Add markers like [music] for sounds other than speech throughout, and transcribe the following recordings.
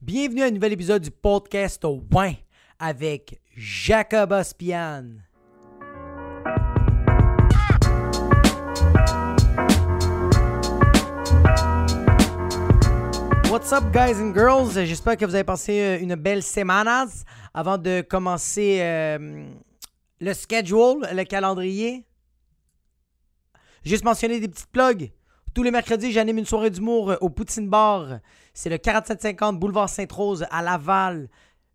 Bienvenue à un nouvel épisode du podcast Win avec Jacob Ospian. What's up, guys and girls? J'espère que vous avez passé euh, une belle semaine avant de commencer euh, le schedule, le calendrier. Juste mentionner des petites plugs. Tous les mercredis, j'anime une soirée d'humour euh, au Poutine Bar. C'est le 4750 Boulevard Sainte-Rose à Laval.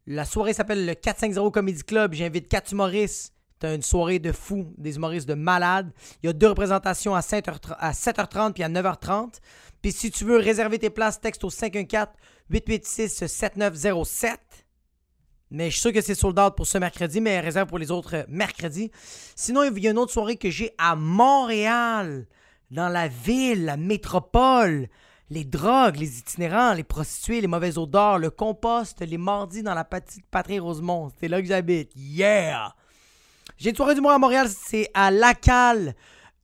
La soirée s'appelle le 450 Comedy Club. J'invite quatre humoristes. C'est une soirée de fous, des humoristes de malades. Il y a deux représentations à 7h30 puis à 9h30. Puis si tu veux réserver tes places, texte au 514-886-7907. Mais je suis sûr que c'est sold out pour ce mercredi, mais réserve pour les autres mercredis. Sinon, il y a une autre soirée que j'ai à Montréal dans la ville, la métropole, les drogues, les itinérants, les prostituées, les mauvaises odeurs, le compost, les mardis dans la petite patrie Rosemont. C'est là que j'habite. Yeah! J'ai une soirée d'humour à Montréal, c'est à Lacal,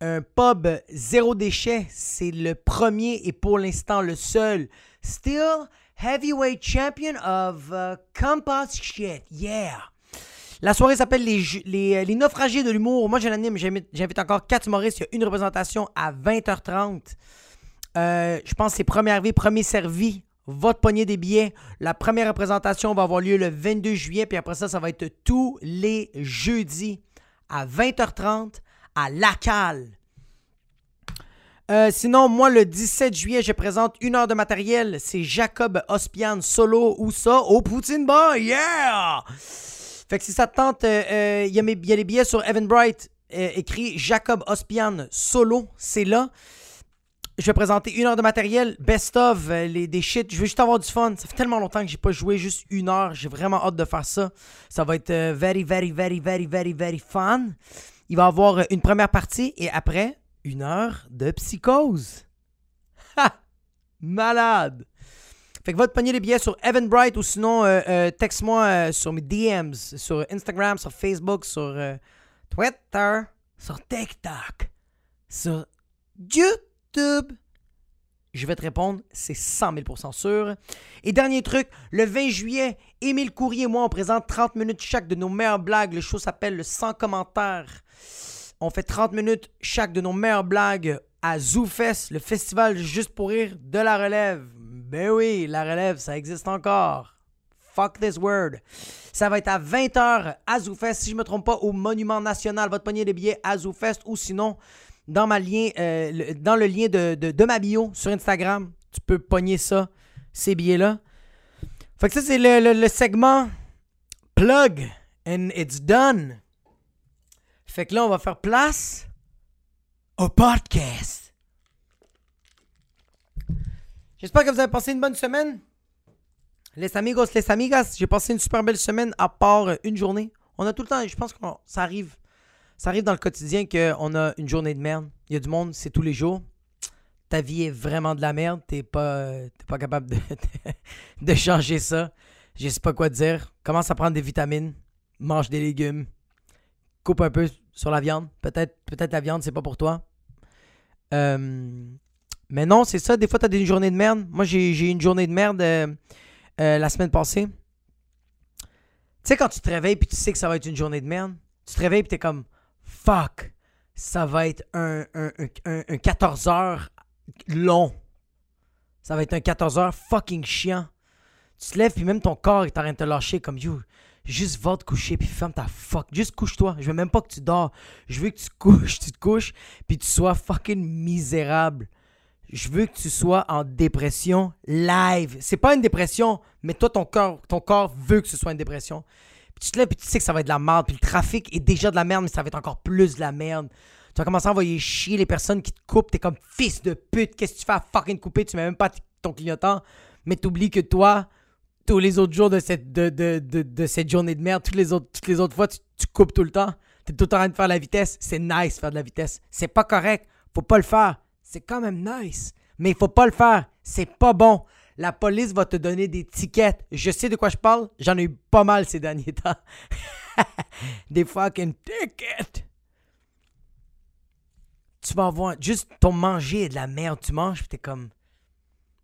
un pub zéro déchet. C'est le premier et pour l'instant le seul. Still heavyweight champion of uh, compost shit. Yeah! La soirée s'appelle les, les, naufragés de l'humour. Moi, je l'anime. J'invite encore quatre humoristes. Il y a une représentation à 20h30. Euh, je pense que c'est premier arrivé, premier servi. Votre poignée des billets. La première représentation va avoir lieu le 22 juillet. Puis après ça, ça va être tous les jeudis à 20h30 à Lacal. Euh, sinon, moi, le 17 juillet, je présente une heure de matériel. C'est Jacob Ospian solo ou ça au Poutine Bar. Yeah! Fait que si ça te tente, il euh, euh, y, a les billets sur Evan Bright, euh, écrit Jacob Ospian solo, c'est là. Je vais présenter une heure de matériel, best of, les, des shit. Je veux juste avoir du fun. Ça fait tellement longtemps que j'ai pas joué juste une heure. J'ai vraiment hâte de faire ça. Ça va être very, very, very, very, very, very fun. Il va y avoir une première partie et après, une heure de psychose. Ha! Malade! Fait que va te pogner billets sur Evan Bright ou sinon euh, euh, texte-moi euh, sur mes DMs, sur Instagram, sur Facebook, sur Twitter, sur TikTok, sur YouTube. Je vais te répondre, c'est 100 000% sûr. Et dernier truc, le 20 juillet, Émile Courrier et moi, on présente 30 minutes chaque de nos meilleures blagues. Le show s'appelle le 100 commentaires. On fait 30 minutes chaque de nos meilleures blagues à ZooFest, le festival juste pour rire de la relève. Ben oui, la relève, ça existe encore. Fuck this word. Ça va être à 20h à ZooFest, si je ne me trompe pas, au Monument National. Votre pogner des billets à ZooFest ou sinon dans, ma lien, euh, le, dans le lien de, de, ma bio sur Instagram. Tu peux pogner ça, ces billets-là. Fait que ça, c'est le, le segment plug and it's done. Fait que là, on va faire place au podcast. J'espère que vous avez passé une bonne semaine. Les amigos, les amigas, j'ai passé une super belle semaine à part une journée. On a tout le temps, je pense que ça arrive. Ça arrive dans le quotidien qu'on a une journée de merde. Il y a du monde, c'est tous les jours. Ta vie est vraiment de la merde. T'es pas, pas capable de, [laughs] de, changer ça. Je sais pas quoi dire. Commence à prendre des vitamines. Mange des légumes. Coupe un peu sur la viande. Peut-être peut la viande, c'est pas pour toi. Euh, mais non, c'est ça. Des fois, tu as des journées de merde. Moi, j'ai eu une journée de merde euh, euh, la semaine passée. Tu sais, quand tu te réveilles puis tu sais que ça va être une journée de merde, tu te réveilles et tu es comme fuck, ça va être un, 14 heures long. Ça va être un 14 heures fucking chiant. Tu te lèves puis même ton corps est en train de te lâcher comme you. Juste va te coucher puis ferme ta fuck. Juste couche-toi. Je veux même pas que tu dors. Je veux que tu [laughs] couches, tu te couches puis tu sois fucking misérable je veux que tu sois en dépression live. C'est pas une dépression, mais toi, ton corps, ton corps veut que ce soit une dépression. Puis tu te lèves, puis tu sais que ça va être de la merde. Puis le trafic est déjà de la merde, mais ça va être encore plus de la merde. Tu vas commencer à envoyer chier les personnes qui te coupent. T'es comme fils de pute. Qu'est-ce que tu fais à fucking couper? Tu mets même pas ton clignotant. Mais t'oublies que toi, tous les autres jours de cette, de, de, de, journée de merde, toutes les autres, toutes les autres fois, tu, coupes tout le temps. T'es tout en train de faire la vitesse. C'est nice faire de la vitesse. C'est pas correct. Faut pas le faire c'est quand même nice. Mais il faut pas le faire. C'est pas bon. La police va te donner des tickets. Je sais de quoi je parle. J'en ai eu pas mal ces derniers temps. [laughs] des fucking tickets. Tu vas avoir juste ton manger de la merde. Tu manges, puis t'es comme.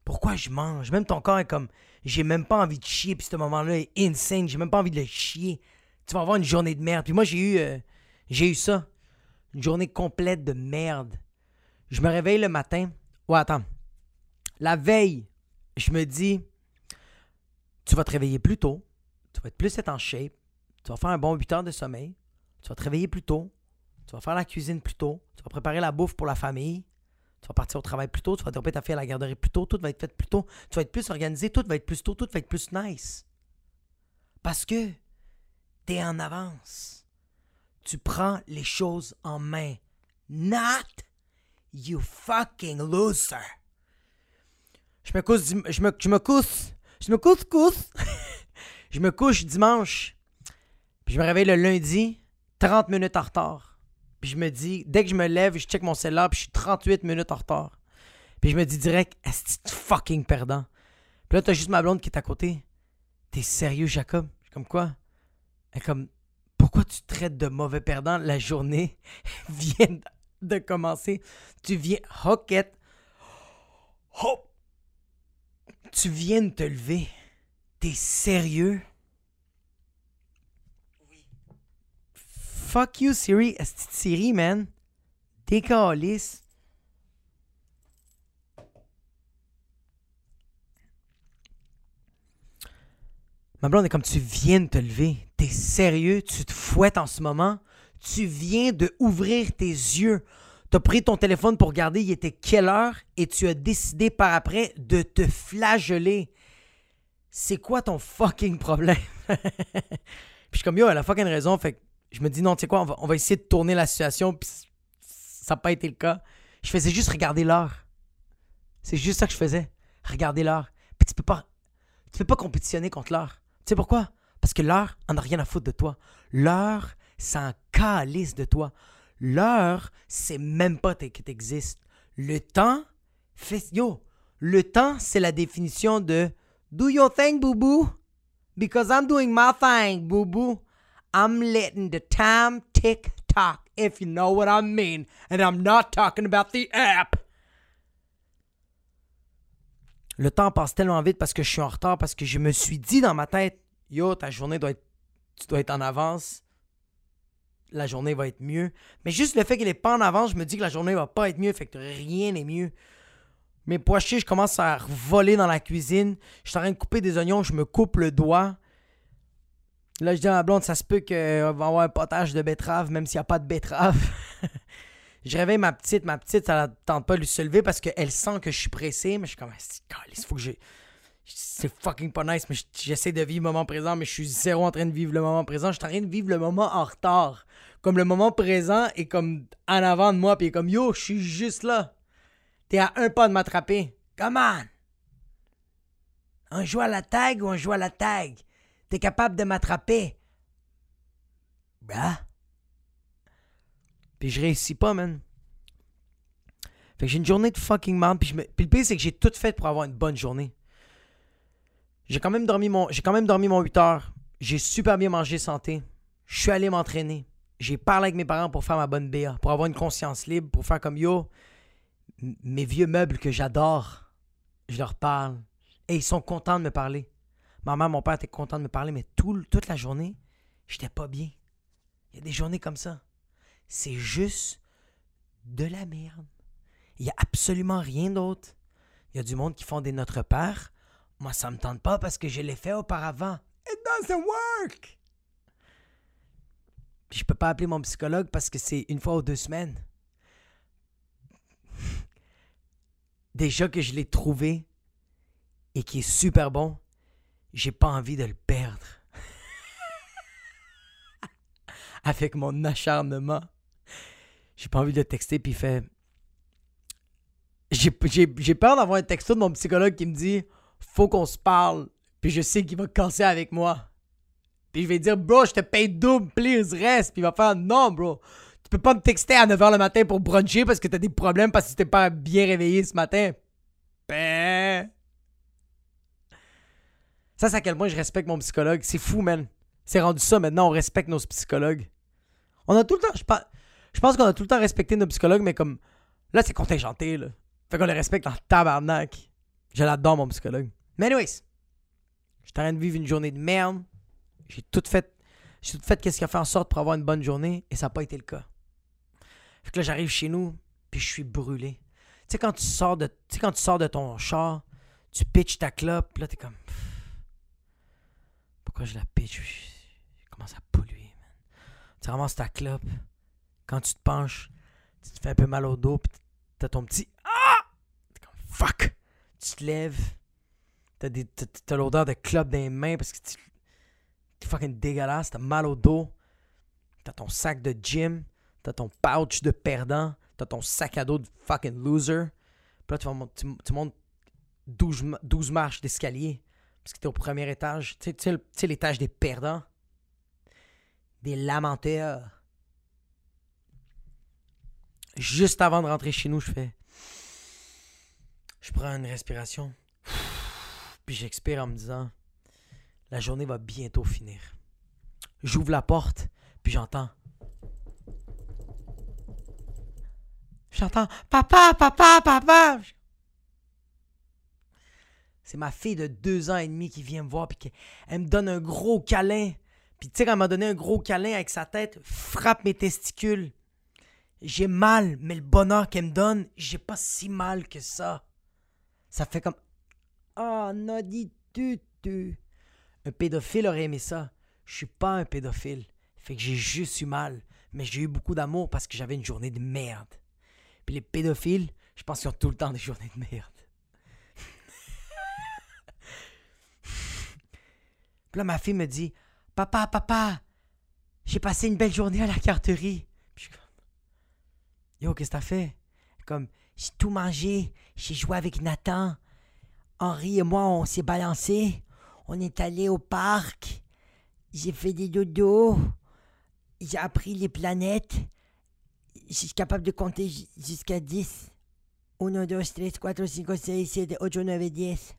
Pourquoi je mange? Même ton corps est comme, j'ai même pas envie de chier, puis ce moment-là est insane, j'ai même pas envie de le chier. Tu vas avoir une journée de merde. Puis moi, j'ai eu, euh, j'ai eu ça. Une journée complète de merde. Je me réveille le matin. Ouais, attends. La veille, je me dis, tu vas te réveiller plus tôt, tu vas être plus être en shape, tu vas faire un bon 8 heures de sommeil, tu vas te réveiller plus tôt, tu vas faire la cuisine plus tôt, tu vas préparer la bouffe pour la famille, tu vas partir au travail plus tôt, tu vas dropper ta fille à la garderie plus tôt, tout va être fait plus tôt, tu vas être plus organisé, tout va être plus tôt, tout va être plus nice. Parce que t'es en avance. Tu prends les choses en main. Not you fucking loser. Je me couche, je me, je me couche, je me couche, [laughs] je me couche dimanche. Puis je me réveille le lundi, 30 minutes en retard. Puis je me dis, dès que je me lève, je check mon cellulaire, puis je suis 38 minutes en retard. Puis je me dis direct, est-ce que fucking perdant? Puis là, t'as juste ma blonde qui est à côté. T'es sérieux, Jacob? Comme quoi? Elle comme, pourquoi tu traites de mauvais perdant? La journée [laughs] vient de commencer. Tu viens, hoquette. Hop! Tu viens de te lever. T'es sérieux? Oui. Fuck you, Siri. Est-ce Siri, man? Décalisse. Ma blonde est comme tu viens de te lever. T'es sérieux? Tu te fouettes en ce moment? Tu viens de ouvrir tes yeux. T'as pris ton téléphone pour regarder il était quelle heure et tu as décidé par après de te flageller. C'est quoi ton fucking problème? [laughs] puis je suis comme yo, elle a fucking raison. Fait que je me dis non, tu sais quoi, on va, on va, essayer de tourner la situation. Puis ça n'a pas été le cas. Je faisais juste regarder l'heure. C'est juste ça que je faisais. Regarder l'heure. Puis tu peux pas. Tu peux pas compétitionner contre l'heure. Tu sais pourquoi? Parce que l'heure en a rien à foutre de toi. L'heure, ça en calisse de toi. L'heure, c'est même pas que t'existes. Le temps, fait, yo, le temps, c'est la définition de do your thing, boo boo. Because I'm doing my thing, boo boo. I'm letting the time tick tock, if you know what I mean. And I'm not talking about the app. Le temps passe tellement vite parce que je suis en retard, parce que je me suis dit dans ma tête, yo, ta journée doit être, tu dois être en avance la journée va être mieux. Mais juste le fait qu'elle est pas en avance, je me dis que la journée va pas être mieux, fait que rien n'est mieux. Mes pois je commence à voler dans la cuisine. Je suis en train de couper des oignons, je me coupe le doigt. Là, je dis à ma blonde, ça se peut qu'on va avoir un potage de betterave, même s'il n'y a pas de betterave. [laughs] je réveille ma petite. Ma petite, ça ne tente pas de lui se lever parce qu'elle sent que je suis pressé. Mais je suis comme, il faut que c'est fucking pas nice, mais j'essaie de vivre le moment présent, mais je suis zéro en train de vivre le moment présent. Je suis en train de vivre le moment en retard. Comme le moment présent est comme en avant de moi, puis comme yo, je suis juste là. T'es à un pas de m'attraper. Come on! On joue à la tag ou on joue à la tag? T'es capable de m'attraper? Bah? Puis je réussis pas, man. Fait que j'ai une journée de fucking merde. Puis, le pire, c'est que j'ai tout fait pour avoir une bonne journée. J'ai quand même dormi mon, j'ai quand même dormi mon 8 heures. J'ai super bien mangé santé. Je suis allé m'entraîner. J'ai parlé avec mes parents pour faire ma bonne BA, pour avoir une conscience libre, pour faire comme yo. Mes vieux meubles que j'adore, je leur parle. Et ils sont contents de me parler. Ma mère, mon père étaient contents de me parler, mais toute la journée, j'étais pas bien. Il y a des journées comme ça. C'est juste de la merde. Il n'y a absolument rien d'autre. Il y a du monde qui font des Notre Père, moi, ça me tente pas parce que je l'ai fait auparavant. It doesn't work! Puis je peux pas appeler mon psychologue parce que c'est une fois ou deux semaines. [laughs] Déjà que je l'ai trouvé et qui est super bon, j'ai pas envie de le perdre. [laughs] Avec mon acharnement. J'ai pas envie de le texter puis il fait. J'ai peur d'avoir un texto de mon psychologue qui me dit faut qu'on se parle. Puis je sais qu'il va casser avec moi. Puis je vais dire, bro, je te paye double, please, reste. Puis il va faire, non, bro. Tu peux pas me texter à 9h le matin pour bruncher parce que t'as des problèmes parce que t'es pas bien réveillé ce matin. Ben. Ça, c'est à quel point je respecte mon psychologue. C'est fou, man. C'est rendu ça maintenant, on respecte nos psychologues. On a tout le temps. Je, je pense qu'on a tout le temps respecté nos psychologues, mais comme. Là, c'est contingenté, là. Fait qu'on les respecte en tabarnak. Je l'adore, mon psychologue. Mais anyways, j'étais en train de vivre une journée de merde. J'ai tout fait. J'ai tout fait qu'est-ce qui a fait en sorte pour avoir une bonne journée et ça n'a pas été le cas. Fait que là, j'arrive chez nous, puis je suis brûlé. Tu sais, quand tu sors de, tu sais, quand tu sors de ton char, tu pitches ta clope, puis là, t'es comme. Pourquoi je la pitch? Je commence à polluer, man. Tu ramasses ta clope. Quand tu te penches, tu te fais un peu mal au dos, puis t'as ton petit. Ah! T'es comme fuck! Tu te lèves. T'as, des, t'as, t'as l'odeur de clope dans les mains parce que tu. Fucking dégueulasse, t'as mal au dos. T'as ton sac de gym. T'as ton pouch de perdant. T'as ton sac à dos de fucking loser. Puis là, tu, vas tu- montes 12, ma- 12 marches d'escalier. Parce que t'es au premier étage. Tu l'étage des perdants. Des lamenteurs. Juste avant de rentrer chez nous, je fais. Je prends une respiration. Puis j'expire en me disant La journée va bientôt finir. J'ouvre la porte, puis j'entends. J'entends Papa, papa, papa. C'est ma fille de deux ans et demi qui vient me voir, puis elle me donne un gros câlin. Puis tu sais, elle m'a donné un gros câlin avec sa tête, frappe mes testicules. J'ai mal, mais le bonheur qu'elle me donne, j'ai pas si mal que ça. Ça fait comme. Ah, dis tu, tu. Un pédophile aurait aimé ça. Je suis pas un pédophile. Fait que j'ai juste eu mal. Mais j'ai eu beaucoup d'amour parce que j'avais une journée de merde. Puis les pédophiles, je pense qu'ils ont tout le temps des journées de merde. [laughs] Puis là, ma fille me dit Papa, papa, j'ai passé une belle journée à la carterie. Puis je suis comme Yo, qu'est-ce que t'as fait Comme, j'ai tout mangé, j'ai joué avec Nathan. Henri et moi, on s'est balancé. On est allé au parc. J'ai fait des dodos. J'ai appris les planètes. Je suis capable de compter ju- jusqu'à 10. 1, 2, 3, 4, 5, 6, 7, 8, 9, 10.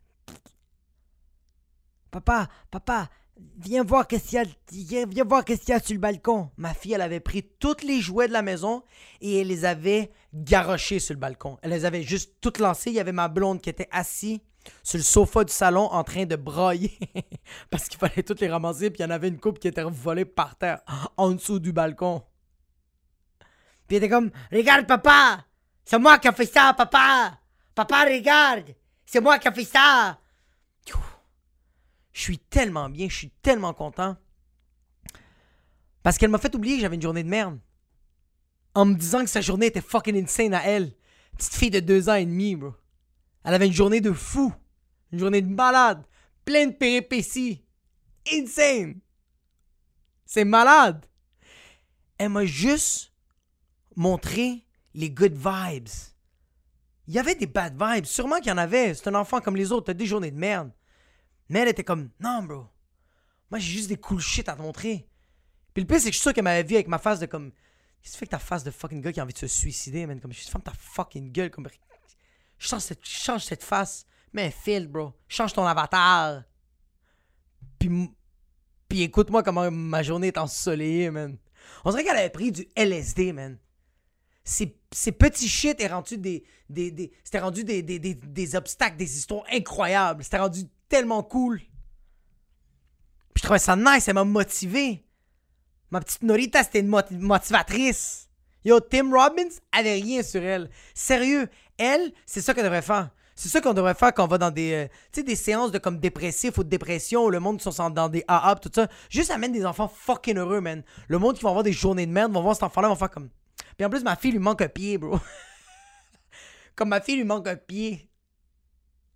Papa, papa, viens voir qu'est-ce qu'il y a, viens, y a sur le balcon. Ma fille, elle avait pris tous les jouets de la maison et elle les avait garochés sur le balcon. Elle les avait juste toutes lancés. Il y avait ma blonde qui était assise sur le sofa du salon en train de brailler [laughs] parce qu'il fallait toutes les ramasser puis il y en avait une coupe qui était volée par terre [gasps] en dessous du balcon. Puis elle était comme Regarde papa, c'est moi qui ai fait ça papa. Papa regarde, c'est moi qui ai fait ça. Je suis tellement bien, je suis tellement content. Parce qu'elle m'a fait oublier que j'avais une journée de merde. En me disant que sa journée était fucking insane à elle. Petite fille de deux ans et demi, bro. Elle avait une journée de fou. Une journée de malade. Pleine de péripéties. Insane. C'est malade. Elle m'a juste montré les good vibes. Il y avait des bad vibes. Sûrement qu'il y en avait. C'est un enfant comme les autres. T'as des journées de merde. Mais elle était comme, non, bro. Moi, j'ai juste des cool shit à te montrer. Puis le pire, c'est que je suis sûr qu'elle m'avait vu avec ma face de comme. Qu'est-ce que tu fais que ta face de fucking gars qui a envie de se suicider, man? Comme, je suis ferme ta fucking gueule. Comme, change cette, change cette face. Mets un fil, bro. Change ton avatar. Puis, puis écoute-moi comment ma journée est ensoleillée, man. On dirait qu'elle avait pris du LSD, man. Ces, ces petits shit est rendu des, c'était rendu des, des, obstacles, des histoires incroyables. C'était rendu tellement cool. Puis je trouvais ça nice, elle m'a motivé. Ma petite Norita, c'était une moti- motivatrice. Yo, Tim Robbins avait rien sur elle. Sérieux, elle, c'est ça qu'elle devrait faire. C'est ça qu'on devrait faire quand on va dans des, euh, tu sais, des séances de comme dépressif ou de dépression où le monde qui sont dans des AA tout ça. Juste amène des enfants fucking heureux, man. Le monde qui va avoir des journées de merde vont voir cet enfant-là, vont faire comme. Puis en plus, ma fille lui manque un pied, bro. [laughs] comme ma fille lui manque un pied.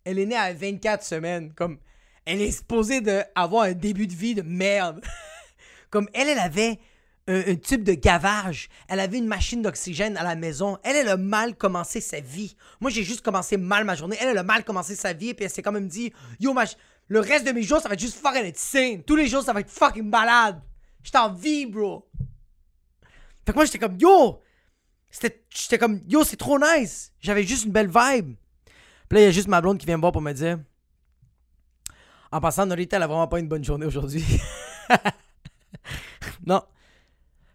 Elle est née à 24 semaines. Comme, elle est supposée de avoir un début de vie de merde. [laughs] comme elle, elle avait un, tube de gavage. Elle avait une machine d'oxygène à la maison. Elle, elle a mal commencé sa vie. Moi, j'ai juste commencé mal ma journée. Elle, elle a mal commencé sa vie. Puis elle s'est quand même dit, yo, le reste de mes jours, ça va être juste fucking insane. Tous les jours, ça va être fucking malade. J'étais en vie, bro. Fait que moi, j'étais comme, yo, j'étais comme, yo, c'est trop nice. J'avais juste une belle vibe. Puis là, il y a juste ma blonde qui vient me voir pour me dire, en passant, Norita, elle a vraiment pas une bonne journée aujourd'hui. [laughs] non.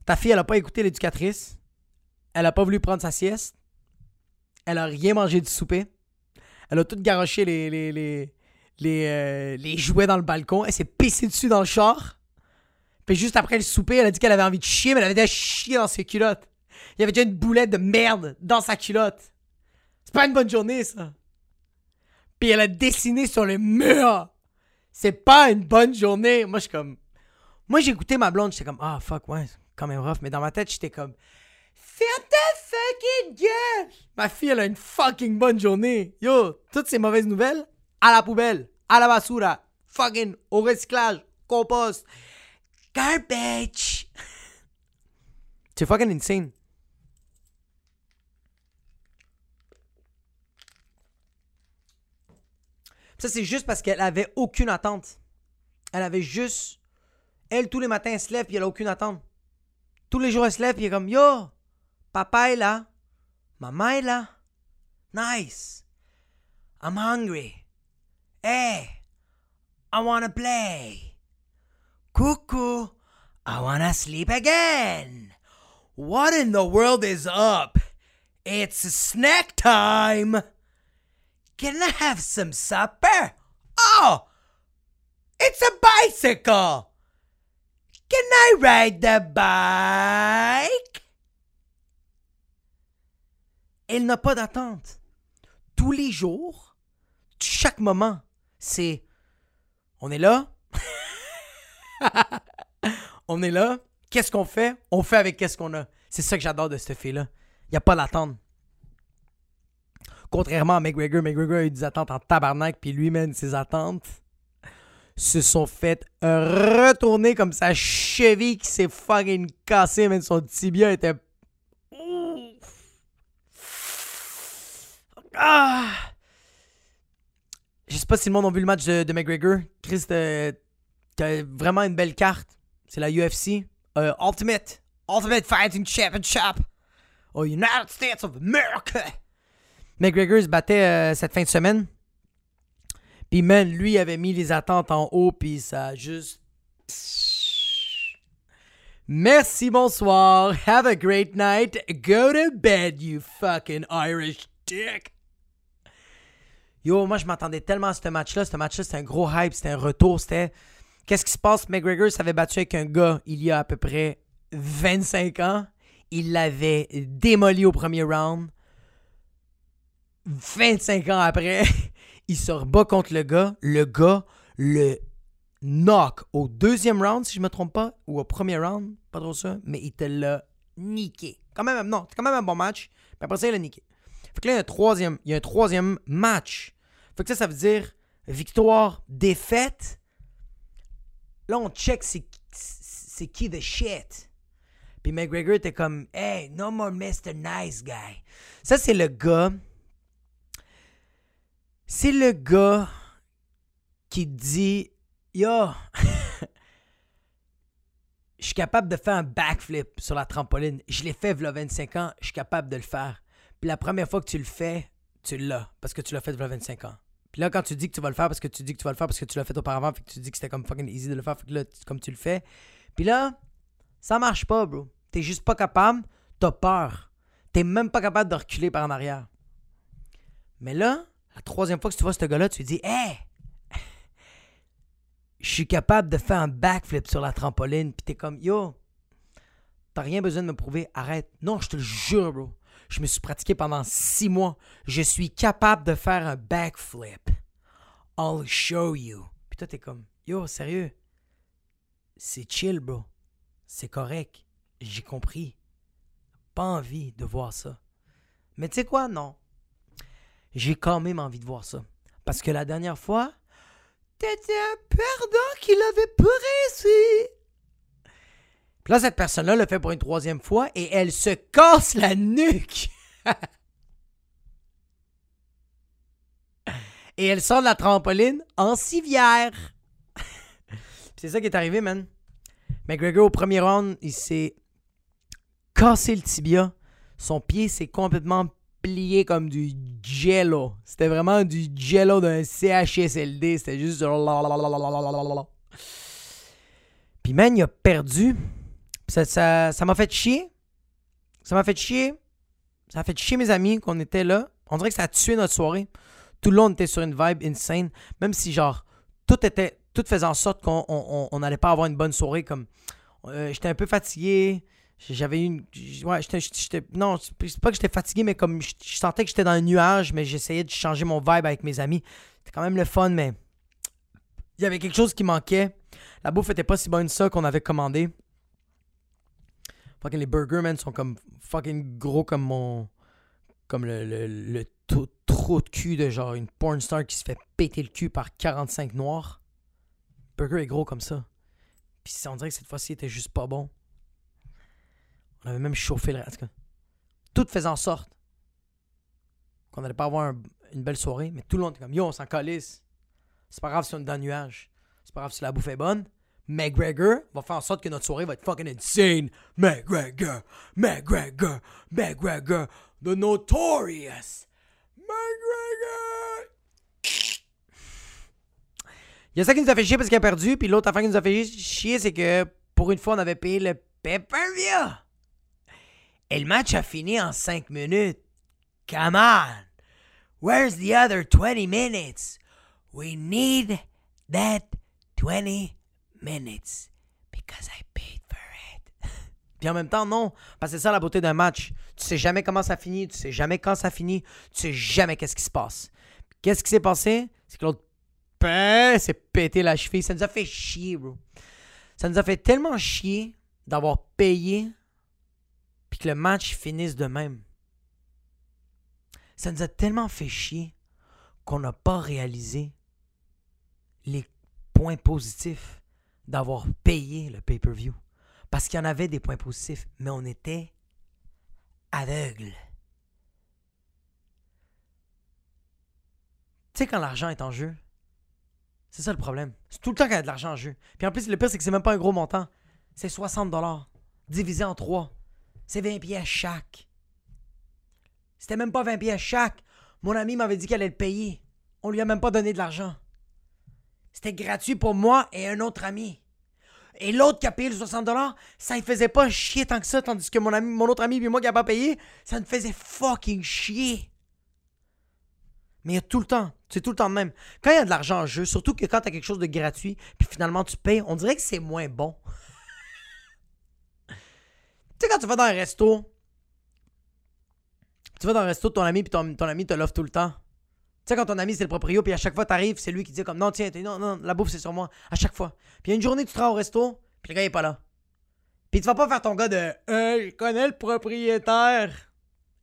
Ta fille, elle a pas écouté l'éducatrice. Elle a pas voulu prendre sa sieste. Elle a rien mangé du souper. Elle a tout garoché les, les, euh, les jouets dans le balcon. Elle s'est pissée dessus dans le char. Puis juste après le souper, elle a dit qu'elle avait envie de chier, mais elle avait déjà chier dans ses culottes. Il y avait déjà une boulette de merde dans sa culotte. C'est pas une bonne journée, ça. Puis elle a dessiné sur le mur. C'est pas une bonne journée. Moi, je comme. Moi, j'ai écouté ma blonde, j'étais comme, ah, fuck, ouais, quand même rough. Mais dans ma tête, j'étais comme, ferme ta fucking gueule! Ma fille, elle a une fucking bonne journée. Yo, toutes ces mauvaises nouvelles, à la poubelle, à la basura, fucking au recyclage, compost, garbage. [laughs] C'est fucking insane. Ça, c'est juste parce qu'elle avait aucune attente. Elle avait juste. Elle, tous les matins, elle se lève puis elle a aucune attente. Tous les jours, elle se lève puis comme Yo, papa est là. Maman est là. Nice. I'm hungry. Hey, I wanna play. Coucou, I wanna sleep again. What in the world is up? It's snack time. Can I have some supper? Oh, it's a bicycle. Can I ride the bike? Elle n'a pas d'attente. Tous les jours, chaque moment, c'est on est là? [laughs] on est là? Qu'est-ce qu'on fait? On fait avec qu'est-ce qu'on a. C'est ça que j'adore de cette fille-là. Il n'y a pas d'attente. Contrairement à McGregor, McGregor a eu des attentes en tabarnak, puis lui-même, ses attentes se sont faites retourner comme sa cheville qui s'est fucking cassée, même son tibia était. Ah! Je sais pas si le monde a vu le match de, McGregor. Chris, euh, t'as vraiment une belle carte. C'est la UFC. Euh, Ultimate. Ultimate Fighting Championship. Aux United States of America. McGregor se battait euh, cette fin de semaine. Puis man, lui avait mis les attentes en haut, puis ça a juste... Merci, bonsoir. Have a great night. Go to bed, you fucking Irish dick. Yo, moi, je m'attendais tellement à ce match-là. Ce match-là, c'était un gros hype. C'était un retour. C'était... Qu'est-ce qui se passe? McGregor s'avait battu avec un gars il y a à peu près 25 ans. Il l'avait démoli au premier round. 25 ans après, [laughs] il se rebat contre le gars. Le gars le knock au deuxième round, si je me trompe pas, ou au premier round, pas trop ça, mais il te l'a niqué. Quand même, non, c'est quand même un bon match. Mais après ça, il l'a niqué. Fait que là, il y a un troisième, il y a un troisième match. Fait que ça, ça veut dire victoire, défaite. Là, on check c'est qui the shit. Puis McGregor était comme, hey, no more Mr. Nice Guy. Ça, c'est le gars c'est le gars qui dit Yo, [laughs] je suis capable de faire un backflip sur la trampoline. Je l'ai fait a 25 ans, je suis capable de le faire. Puis la première fois que tu le fais, tu l'as parce que tu l'as fait a 25 ans. Puis là, quand tu dis que tu vas le faire parce que tu dis que tu vas le faire parce que tu l'as fait auparavant, fait que tu dis que c'était comme fucking easy de le faire, fait que là, comme tu le fais. Puis là, ça marche pas, bro. T'es juste pas capable, t'as peur. T'es même pas capable de reculer par en arrière. Mais là, la troisième fois que tu vois ce gars-là, tu dis Hé! Je suis capable de faire un backflip sur la trampoline. Puis t'es comme Yo, t'as rien besoin de me prouver, arrête. Non, je te le jure, bro. Je me suis pratiqué pendant six mois. Je suis capable de faire un backflip. I'll show you. Puis toi, t'es comme Yo, sérieux? C'est chill, bro. C'est correct. J'ai compris. Pas envie de voir ça. Mais tu sais quoi? Non j'ai quand même envie de voir ça. Parce que la dernière fois, t'étais un perdant qui l'avait pas. Puis là, cette personne-là le fait pour une troisième fois et elle se casse la nuque. [laughs] et elle sort de la trampoline en civière. [laughs] c'est ça qui est arrivé, man. McGregor, au premier round, il s'est cassé le tibia. Son pied s'est complètement plié comme du jello. C'était vraiment du jello d'un CHSLD. C'était juste. Puis, man, il a perdu. Ça, ça, m'a fait chier. Ça m'a fait chier. Ça a fait chier mes amis qu'on était là. On dirait que ça a tué notre soirée. tout le long, on était sur une vibe insane. Même si, genre, tout était. Tout faisait en sorte qu'on n'allait pas avoir une bonne soirée. Comme. euh, j'étais un peu fatigué. J'avais une. Ouais, j'étais. j'étais- Non, c'est pas que j'étais fatigué, mais comme je, sentais que j'étais dans un nuage, mais j'essayais de changer mon vibe avec mes amis. C'était quand même le fun, mais. Il y avait quelque chose qui manquait. La bouffe était pas si bonne ça qu'on avait commandé. Fucking les burgers, man, sont comme fucking gros comme mon. Comme le, le, le trou de cul de genre une porn star qui se fait péter le cul par 45 noirs. Le burger est gros comme ça. Puis on dirait que cette fois-ci, il était juste pas bon. On avait même chauffé le. En tout faisait en sorte qu'on n'allait pas avoir un- une belle soirée, mais tout le monde était comme Yo, on s'en calisse. C'est pas grave si on est dans le nuage. C'est pas grave si la bouffe est bonne. McGregor va faire en sorte que notre soirée va être fucking insane. McGregor, McGregor, McGregor, the notorious McGregor. Il y a ça qui nous a fait chier parce qu'il a perdu, puis l'autre affaire qui nous a fait chier, c'est que pour une fois, on avait payé le pay-per-view. Et le match a fini en 5 minutes. Come on. Where's the other 20 minutes? We need that 20 minutes because I paid for it. [laughs] Puis en même temps, non, parce que c'est ça la beauté d'un match. Tu sais jamais comment ça finit, tu sais jamais quand ça finit, tu sais jamais qu'est-ce qui se passe. Qu'est-ce qui s'est passé? C'est que l'autre s'est pété la cheville. Ça nous a fait chier, bro. Ça nous a fait tellement chier d'avoir payé puis que le match finisse de même. Ça nous a tellement fait chier qu'on n'a pas réalisé les points positifs d'avoir payé le pay-per-view. Parce qu'il y en avait des points positifs, mais on était aveugles. Tu sais, quand l'argent est en jeu, c'est ça le problème. C'est tout le temps qu'il y a de l'argent en jeu. Puis en plus, le pire, c'est que c'est même pas un gros montant. C'est 60 dollars divisé en 3. C'est 20 pièces chaque. C'était même pas 20 pièces chaque. Mon ami m'avait dit qu'elle allait le payer. On lui a même pas donné de l'argent. C'était gratuit pour moi et un autre ami. Et l'autre qui a payé le 60 ça ne faisait pas chier tant que ça, tandis que mon, autre ami et moi qui n'a pas payé, ça me faisait fucking chier. Mais il y a tout le temps, c'est tout le temps même. Quand il y a de l'argent en jeu, surtout que quand tu as quelque chose de gratuit, puis finalement tu payes, on dirait que c'est moins bon. Tu sais, quand tu vas dans un resto, tu vas dans un resto, ton ami, puis ton, ton ami te l'offre tout le temps. Tu sais, quand ton ami, c'est le proprio, puis à chaque fois, t'arrives, c'est lui qui dit comme non, tiens, non, non, la bouffe, c'est sur moi. À chaque fois. Puis une journée, tu te rends au resto, puis le gars, il est pas là. Puis tu vas pas faire ton gars de Euh, je connais le propriétaire.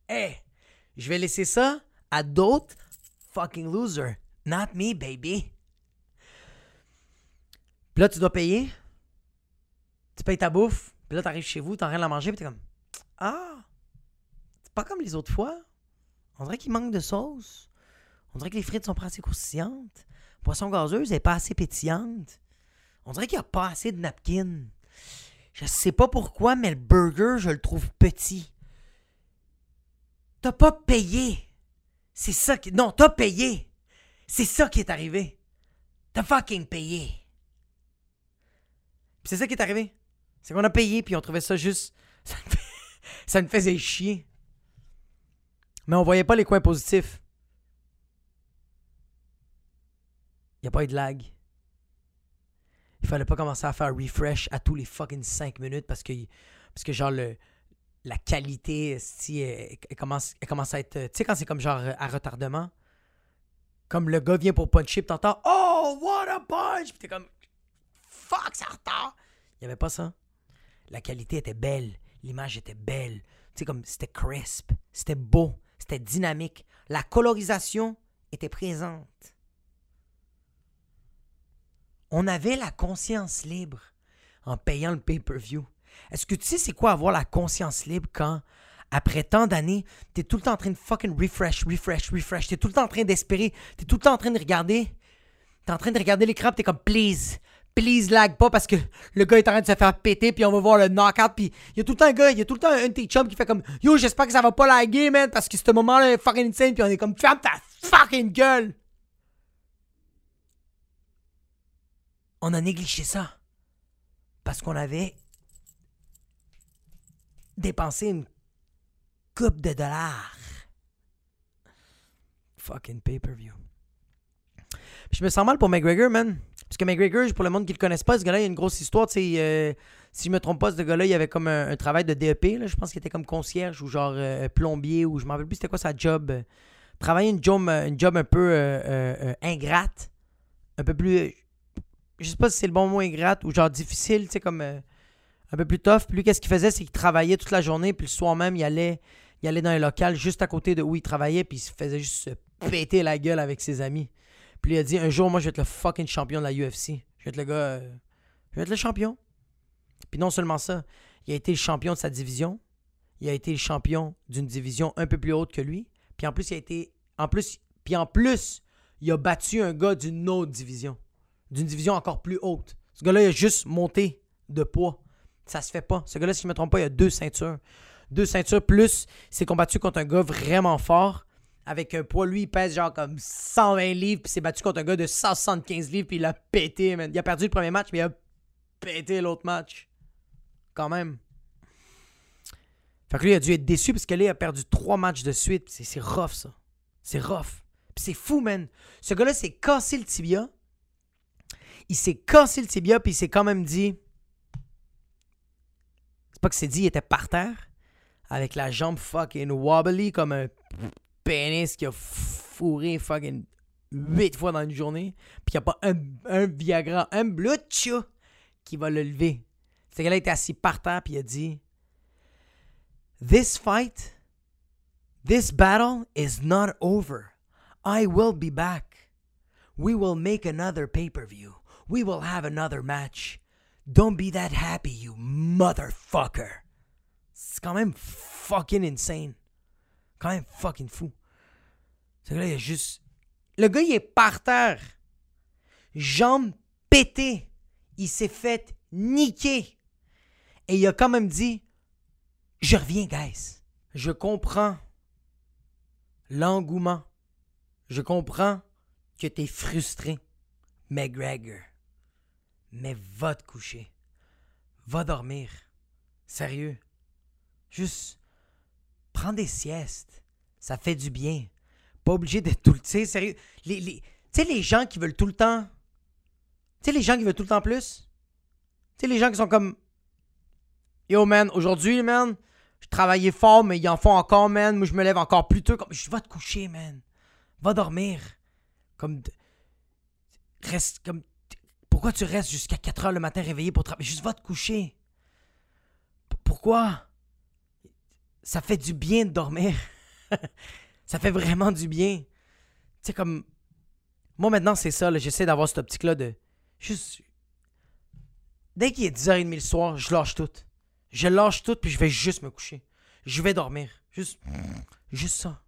Eh, je vais laisser ça à d'autres fucking losers. Not me, baby. Puis là, tu dois payer. Tu payes ta bouffe. Là, t'arrives chez vous, t'as rien à manger, puis t'es comme Ah, c'est pas comme les autres fois. On dirait qu'il manque de sauce. On dirait que les frites sont pas assez croustillantes. Poisson gazeuse est pas assez pétillante. On dirait qu'il n'y a pas assez de napkin. Je sais pas pourquoi, mais le burger, je le trouve petit. T'as pas payé. C'est ça qui. Non, t'as payé. C'est ça qui est arrivé. T'as fucking payé. C'est ça qui est arrivé. C'est qu'on a payé, puis on trouvait ça juste. [laughs] Ça me, ça faisait chier. Mais on voyait pas les coins positifs. Il a pas eu de lag. Il fallait pas commencer à faire refresh à tous les fucking 5 minutes parce que, parce que genre, le, la qualité, elle, commence, elle commence à être. Tu sais, quand c'est comme genre à retardement, comme le gars vient pour puncher, puis t'entends Oh, what a punch! Puis t'es comme Fuck, ça retard! Il n'y avait pas ça. La qualité était belle, l'image était belle. Tu sais, comme c'était crisp, c'était beau, c'était dynamique. La colorisation était présente. On avait la conscience libre en payant le pay-per-view. Est-ce que tu sais c'est quoi avoir la conscience libre quand, après tant d'années, t'es tout le temps en train de fucking refresh, refresh, refresh, t'es tout le temps en train d'espérer, t'es tout le temps en train de regarder, t'es en train de regarder l'écran, t'es comme please, please lag pas parce que le gars est en train de se faire péter, puis on va voir le knockout, puis il y a tout le temps un gars, il y a tout le temps un de tes qui fait comme yo, j'espère que ça va pas laguer, man, parce que ce moment-là est fucking insane, puis on est comme ferme ta fucking gueule. On a négligé ça parce qu'on avait dépensé une coupe de dollars. Fucking pay-per-view. Je me sens mal pour McGregor, man. Parce que McGregor, pour le monde qui le connaisse pas, ce gars-là, il a une grosse histoire. Euh, si je me trompe pas, ce gars-là, il avait comme un, travail de DEP. Là. Je pense qu'il était comme concierge ou genre euh, plombier ou je m'en rappelle plus c'était quoi sa job. Travailler une job, euh, une job un peu ingrate. Un peu plus. Je sais pas si c'est le bon mot ingrate ou genre difficile, tu sais, comme. un peu plus tough. Puis lui, qu'est-ce qu'il faisait, c'est qu'il travaillait toute la journée, puis le soir même, il allait, il allait dans un local juste à côté de où il travaillait, puis il se faisait juste se péter la gueule avec ses amis. Puis il a dit un jour, moi, je vais être le fucking champion de la UFC. Je vais être le gars. euh, je vais être le champion. Puis non seulement ça, il a été le champion de sa division. Il a été le champion d'une division un peu plus haute que lui. Puis en plus, il a été. En plus, puis en plus, il a battu un gars d'une autre division. D'une division encore plus haute. Ce gars-là, il a juste monté de poids. Ça se fait pas. Ce gars-là, si je ne me trompe pas, il a deux ceintures. Deux ceintures plus, il s'est combattu contre un gars vraiment fort. Avec un poids, lui, il pèse genre comme 120 livres, puis s'est battu contre un gars de 175 livres, puis il a pété, man. Il a perdu le premier match, mais il a pété l'autre match. Quand même. Fait que lui, il a dû être déçu parce que là, il a perdu trois matchs de suite. C'est c'est rough, ça. C'est rough. Puis c'est fou, man. Ce gars-là s'est cassé le tibia. Il s'est cassé le tibia, puis il s'est quand même dit. C'est pas que c'est dit, il était par terre. Avec la jambe fucking wobbly comme un pénis qui a fourré fucking huit fois dans une journée. Puis il n'y a pas un, Viagra, un Bluetooth qui va le lever. Ce gars-là était assis par terre, puis il a dit This fight, this battle is not over. I will be back. We will make another pay per view. We will have another match. Don't be that happy, you motherfucker. C'est quand même fucking insane. Quand même fucking fou. Ce gars-là, il a juste. Le gars, il est par terre. Jambes pétées. Il s'est fait niquer. Et il a quand même dit Je reviens, guys. Je comprends l'engouement. Je comprends que t'es frustré, McGregor. Mais va te coucher. Va dormir. Sérieux. Juste prends des siestes. Ça fait du bien. Pas obligé d'être tout le temps. Sérieux. Les, tu sais, les gens qui veulent tout le temps. Tu sais, les gens qui veulent tout le temps plus. Tu sais, les gens qui sont comme. Yo, man, aujourd'hui, man, je travaillais fort, mais ils en font encore, man. Moi, je me lève encore plus tôt. Comme, je vais te coucher, man. Va dormir. Comme. Reste comme. Pourquoi tu restes jusqu'à 4 heures le matin réveillé pour travailler? Juste va te coucher. Pourquoi? Ça fait du bien de dormir. [laughs] ça fait vraiment du bien. Tu sais, comme. Moi, maintenant, c'est ça. J'essaie d'avoir cette optique-là de. Juste. Dès qu'il est 10h30 le soir, je lâche tout. Je lâche tout, puis je vais juste me coucher. Je vais dormir. Juste. Juste ça.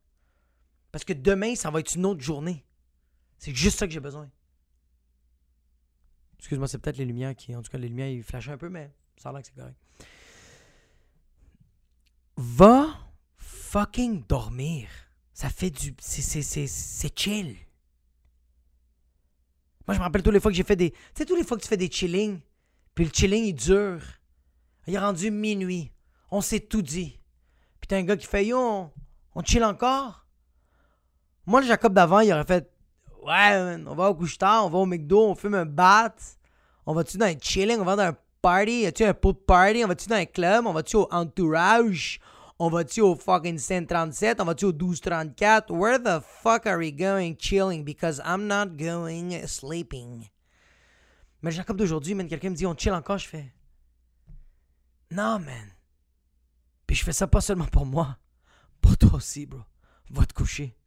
Parce que demain, ça va être une autre journée. C'est juste ça que j'ai besoin. Excuse-moi, c'est peut-être les lumières qui. En tout cas, les lumières, ils flashent un peu, mais ça a l'air que c'est correct. Va fucking dormir. Ça fait du. C'est, chill. Moi, je me rappelle tous les fois que j'ai fait des. Tu sais, tous les fois que tu fais des chillings, puis le chilling, il dure. Il est rendu minuit. On s'est tout dit. Puis t'as un gars qui fait Yo, on, chill encore? Moi, le Jacob d'avant, il aurait fait Ouais, on va au couche-tard, on va au McDo, on fume un bat. On va-tu dans un chilling, on va dans un party? Y a-tu un pool party? On va-tu dans un club? On va-tu au entourage? On va-tu au fucking 137? On va-tu au 1234? Where the fuck are we going chilling? Because I'm not going sleeping. Mais Jacob d'aujourd'hui, man, quelqu'un me dit on chill encore, je fais Non, man. Puis je fais ça pas seulement pour moi, pour toi aussi, bro. Va te coucher.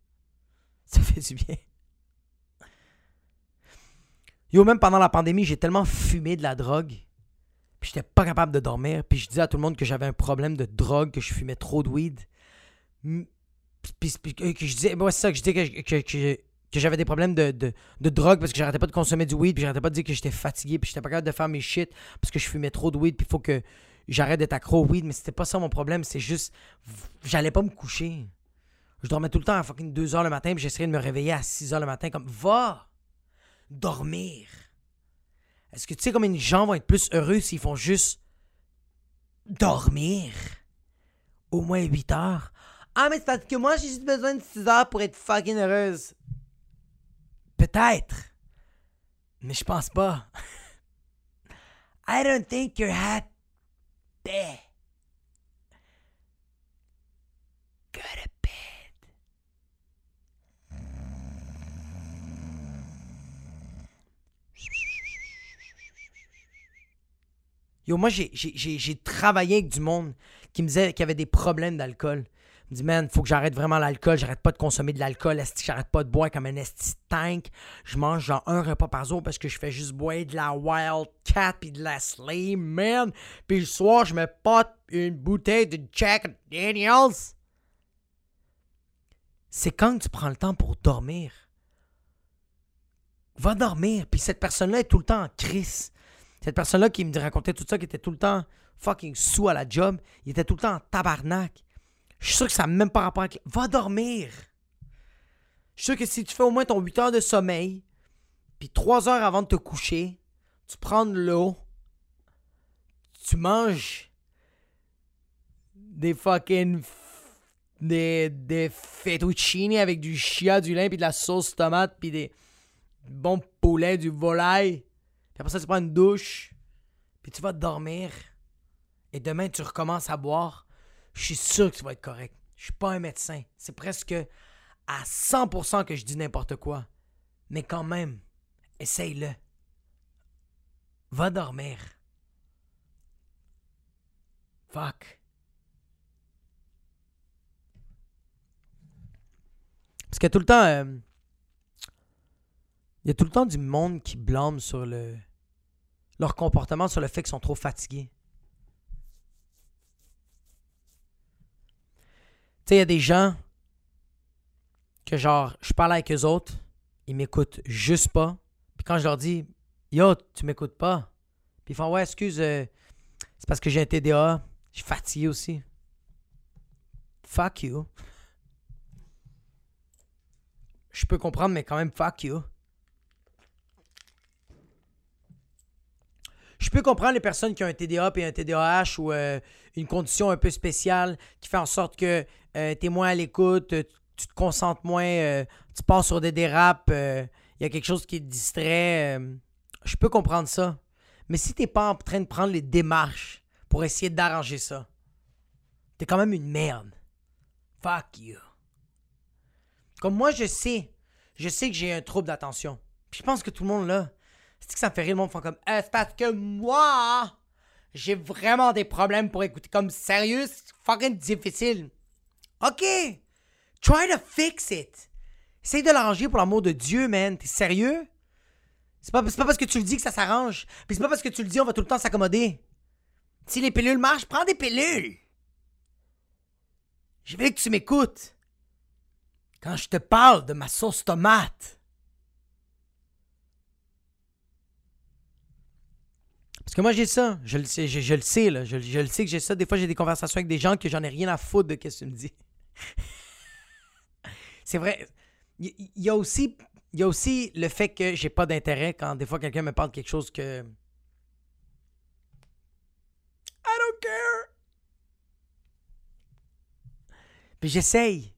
Ça fait du bien. Yo, même pendant la pandémie, j'ai tellement fumé de la drogue. Puis j'étais pas capable de dormir. Puis je disais à tout le monde que j'avais un problème de drogue, que je fumais trop de weed. Puis, puis que je disais, moi, c'est ça que je disais que- que j'avais des problèmes de, de, de drogue parce que j'arrêtais pas de consommer du weed. Puis j'arrêtais pas de dire que j'étais fatigué. Puis j'étais pas capable de faire mes shit parce que je fumais trop de weed. Puis il faut que j'arrête d'être accro au weed. Mais c'était pas ça mon problème. C'est juste, j'allais pas me coucher. Je dormais tout le temps à fucking 2 h le matin. Puis j'essayais de me réveiller à 6 h le matin. Comme, va! dormir. Est-ce que tu sais combien de gens vont être plus heureux s'ils font juste dormir? Au moins 8 heures. Ah, mais c'est parce que moi, j'ai juste besoin de 6 heures pour être fucking heureuse. Peut-être. Mais je pense pas. [laughs] I don't think you're happy. Go to bed. Yo, moi, j'ai- travaillé avec du monde qui me disait qu'il y avait des problèmes d'alcool. Il me dit, man, faut que j'arrête vraiment l'alcool. J'arrête pas de consommer de l'alcool. J'arrête pas de boire comme un esti tank. Je mange genre un repas par jour parce que je fais juste boire de la Wildcat puis de la Slim, man. Puis le soir, je me pote une bouteille de Jack Daniels. C'est quand tu prends le temps pour dormir? Va dormir. Puis cette personne-là est tout le temps en crise. Cette personne-là qui me racontait tout ça, qui était tout le temps fucking sous à la job, il était tout le temps en tabarnak. Je suis sûr que ça n'a même pas rapport avec. Va dormir! Je suis sûr que si tu fais au moins ton 8 heures de sommeil, puis 3 heures avant de te coucher, tu prends de l'eau, tu manges des fucking. des, des fettuccini avec du chia, du lin, puis de la sauce tomate, puis des bons poulets, du volaille. Puis après ça, tu prends une douche, puis tu vas dormir. Et demain, tu recommences à boire. Je suis sûr que tu vas être correct. Je suis pas un médecin. C'est presque à 100% que je dis n'importe quoi. Mais quand même, essaye-le. Va dormir. Fuck. Parce a tout le temps. euh, il y a tout le temps du monde qui blâme sur le. Leur comportement, sur le fait qu'ils sont trop fatigués. Tu sais, il y a des gens que genre, je parle avec eux autres, ils m'écoutent juste pas. Puis quand je leur dis, yo, tu m'écoutes pas? Puis ils font, ouais, excuse, euh, c'est parce que j'ai un TDA, je suis fatigué aussi. Fuck you. Je peux comprendre, mais quand même, fuck you. Je peux comprendre les personnes qui ont un TDA et un TDAH ou euh, une condition un peu spéciale qui fait en sorte que euh, tu es moins à l'écoute, euh, tu te concentres moins, euh, tu pars sur des dérapes, il y a quelque chose qui te distrait. je peux comprendre ça. Mais si t'es pas en train de prendre les démarches pour essayer d'arranger ça, t'es quand même une merde. Fuck you. Comme moi, je sais, je sais que j'ai un trouble d'attention. Puis je pense que tout le monde là, c'est que ça me fait rire, le monde font comme Euh, c'est parce que moi, j'ai vraiment des problèmes pour écouter. Comme sérieux, c'est fucking difficile. Ok, try to fix it. Essaye de l'arranger pour l'amour de Dieu, man. T'es sérieux? C'est pas, pas parce que tu le dis que ça s'arrange. Puis c'est pas parce que tu le dis, on va tout le temps s'accommoder. Si les pilules marchent, prends des pilules. Je veux que tu m'écoutes. Quand je te parle de ma sauce tomate. Parce que moi j'ai ça, je le sais, je, le sais là, je, le sais que j'ai ça. Des fois j'ai des conversations avec des gens que j'en ai rien à foutre de ce que tu me dis. [laughs] C'est vrai. Il y, a aussi, y a aussi le fait que j'ai pas d'intérêt quand des fois quelqu'un me parle de quelque chose que. I don't care. Puis j'essaye.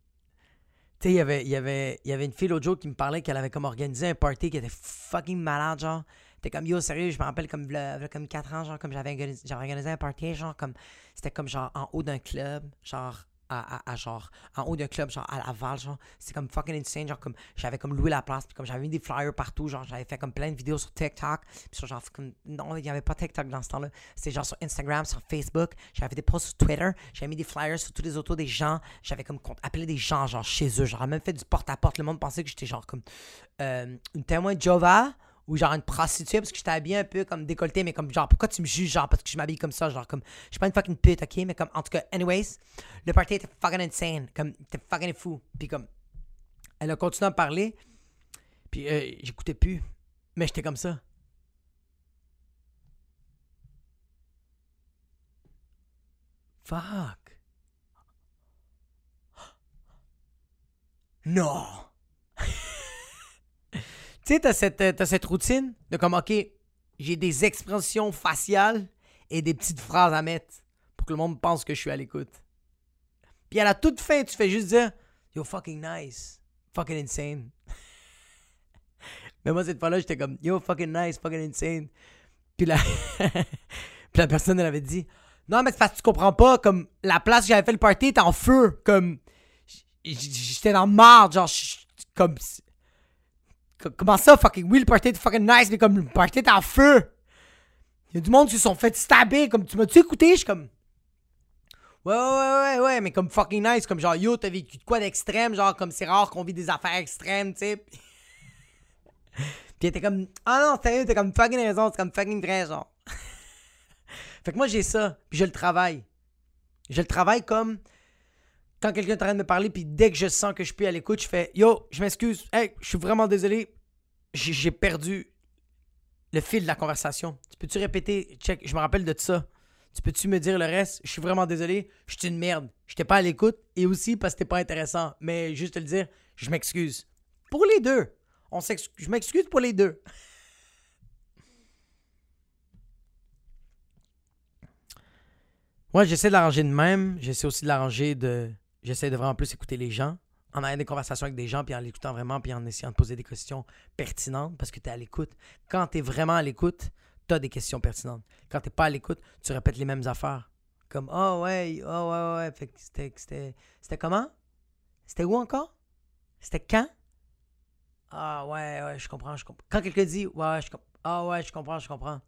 Tu sais, il y avait, il y, avait, y avait une fille l'autre jour qui me parlait qu'elle avait comme organisé un party qui était fucking malade, genre. T'es comme, yo, sérieux, je me rappelle comme, v'là comme 4 ans, genre, comme j'avais organisé, j'avais organisé un party, genre, comme, c'était comme, genre, en haut d'un club, genre, à, à- à, genre, en haut d'un club, genre, à Laval, genre, c'était comme fucking insane, genre, comme, j'avais comme loué la place, puis comme, j'avais mis des flyers partout, genre, j'avais fait comme plein de vidéos sur TikTok, puis sur, genre, comme, non, il n'y avait pas TikTok dans ce temps-là, c'était genre sur Instagram, sur Facebook, j'avais des posts sur Twitter, j'avais mis des flyers sur tous les autos des gens, j'avais comme appelé des gens, genre, chez eux, genre, même fait du porte-à-porte, le monde pensait que j'étais, genre, comme, euh, une témoin de Jova, ou genre une prostituée parce que j'étais habillé un peu comme décolleté mais comme genre pourquoi tu me juges genre parce que je m'habille comme ça genre comme je suis pas une fucking pute ok mais comme en tout cas anyways le party était fucking insane comme était fucking fou puis comme elle a continué à me parler puis euh, j'écoutais plus mais j'étais comme ça. Fuck. [gasps] Non [laughs] tu sais, t'as cette, euh, t'as cette routine de comme, OK, j'ai des expressions faciales et des petites phrases à mettre pour que le monde pense que je suis à l'écoute. Puis à la toute fin, tu fais juste dire, Yo, fucking nice. Fucking insane. [laughs] Mais moi, cette fois-là, j'étais comme, yo, fucking nice, fucking insane. Puis la, [laughs] puis la personne, elle avait dit, non, mais parce que tu comprends pas, comme, la place où j'avais fait le party était en feu, comme, j'étais dans marde, genre, comme, comment ça, fucking, oui, le party était fucking nice, mais comme, le party était en feu. Il y a du monde qui se sont fait stabber, comme, tu m'as-tu écouté? Je suis comme, Ouais, ouais, ouais, ouais, mais comme fucking nice, comme genre, yo, t'as vécu de quoi d'extrême, genre, comme c'est rare qu'on vit des affaires extrêmes, tu sais. Puis t'es comme, ah non, sérieux, t'es comme fucking raison, c'est comme fucking vrai, genre. [laughs] fait que moi, j'ai ça, puis je le travaille. Je le travaille comme quand quelqu'un est en train de me parler, puis dès que je sens que je suis à l'écoute, je fais, yo, je m'excuse, hey, je suis vraiment désolé, j'ai perdu le fil de la conversation. Tu peux-tu répéter, check, je me rappelle de ça. Tu peux-tu me dire le reste? Je suis vraiment désolé. Je suis une merde. Je J'étais pas à l'écoute et aussi parce que c'était pas intéressant. Mais juste te le dire, je m'excuse. Pour les deux. On je m'excuse pour les deux. Moi, j'essaie de l'arranger de même. J'essaie aussi de l'arranger de. J'essaie de vraiment plus écouter les gens. En ayant des conversations avec des gens, puis en l'écoutant vraiment, puis en essayant de poser des questions pertinentes parce que tu es à l'écoute. Quand tu es vraiment à l'écoute, des questions pertinentes. Quand t'es pas à l'écoute, tu répètes les mêmes affaires. Comme Oh ouais, oh ouais, ouais. C'était, c'était, comment? C'était où encore? C'était quand? Ah ouais, ouais, je comprends, je comprends. Quand quelqu'un dit Ouais, je comprends. Ah ouais, je comprends, je comprends.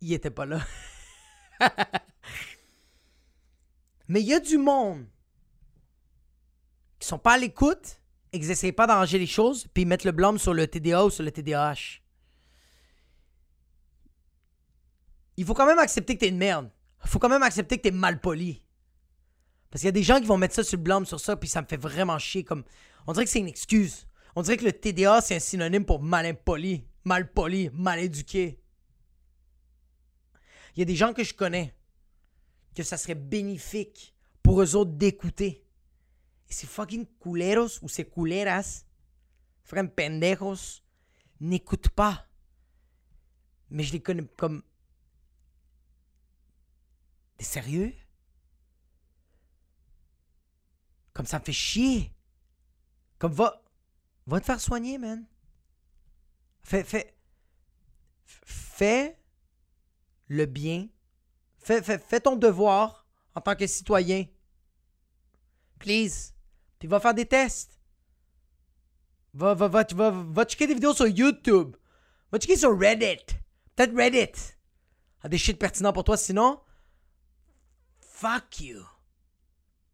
Il était pas là. [laughs] Mais il y a du monde qui sont pas à l'écoute et qui n'essayent pas d'arranger les choses, puis ils mettent le blâme sur le TDA ou sur le TDAH. il faut quand même accepter que t'es une merde. Il faut quand même accepter que t'es mal poli. Parce qu'il y a des gens qui vont mettre ça sur le blâme sur ça, puis ça me fait vraiment chier. Comme... On dirait que c'est une excuse. On dirait que le TDA, c'est un synonyme pour mal impoli, mal poli, mal éduqué. Il y a des gens que je connais que ça serait bénéfique pour eux autres d'écouter. Et ces fucking culeros ou ces culeras, frères pendejos, n'écoutent pas. Mais je les connais comme T'es sérieux? Comme ça me fait chier. Comme va. Va te faire soigner, man. Fais. Fais. Fais le bien. Fais, ton devoir en tant que citoyen. Please. Puis va faire des tests. Va, va, va, va, va checker des vidéos sur YouTube. Va checker sur Reddit. Peut-être Reddit. A des shit pertinents pour toi, sinon fuck you.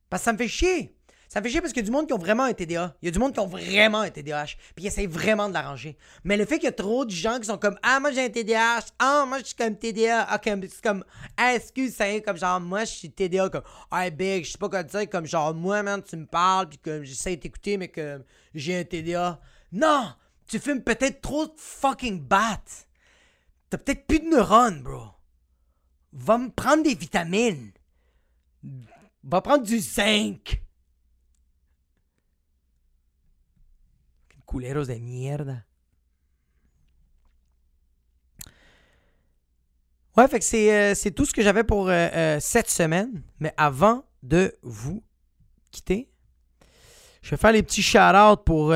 Parce que ça me fait chier. Ça fait chier parce qu'il y a du monde qui ont vraiment un TDA. Il y a du monde qui ont vraiment un TDAH. Puis ils essayent vraiment de l'arranger. Mais le fait qu'il y a trop de gens qui sont comme Ah, moi j'ai un TDAH. Ah, moi je suis comme TDA. Ok, c'est comme ah, excuse, ça comme genre moi je suis TDA. Comme Ah, big, je sais pas quoi dire. Comme genre moi, man, tu me parles. Puis que j'essaie de t'écouter, mais que j'ai un TDA. Non! Tu fumes peut-être trop de fucking bat. T'as peut-être plus de neurones, bro. Va me prendre des vitamines. Va prendre du zinc. Culeros de mierda. Ouais, fait que c'est, euh, tout ce que j'avais pour euh, euh, cette semaine. Mais avant de vous quitter, je vais faire les petits shout-outs pour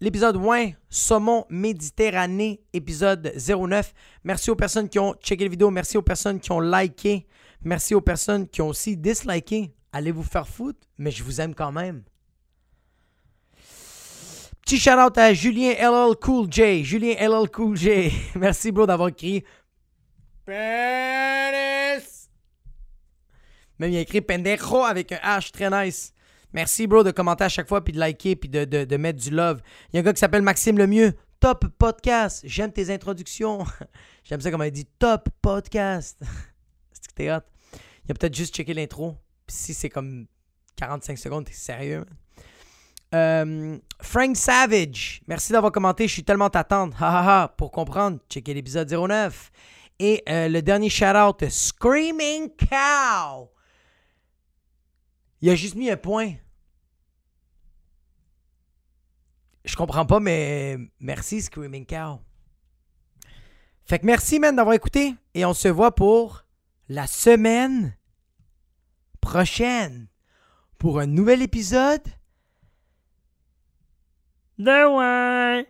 l'épisode 1, Saumon Méditerranée, épisode 09. Merci aux personnes qui ont checké la vidéo. Merci aux personnes qui ont liké. Merci aux personnes qui ont aussi disliké. Allez vous faire foutre, mais je vous aime quand même. Petit shout-out à Julien LL Cool J. Julien LL Cool J. [laughs] Merci, bro, d'avoir écrit Penis. Même il a écrit pendejo avec un H très nice. Merci, bro, de commenter à chaque fois, puis de liker, puis de, de, mettre du love. Il y a un gars qui s'appelle Maxime Lemieux. Top podcast. J'aime tes introductions. [laughs] J'aime ça comme il dit top podcast. [laughs] C'est Il a peut-être juste checké l'intro. Puis si c'est comme 45 secondes, t'es sérieux. Euh, Frank Savage, merci d'avoir commenté. Je suis tellement t'attendre. Ha Pour comprendre, checker l'épisode 09. Et euh, le dernier shout-out, Screaming Cow. Il a juste mis un point. Je comprends pas, mais merci, Screaming Cow. Fait que merci, man, d'avoir écouté. Et on se voit pour la semaine prochaine pour un nouvel épisode De ouais.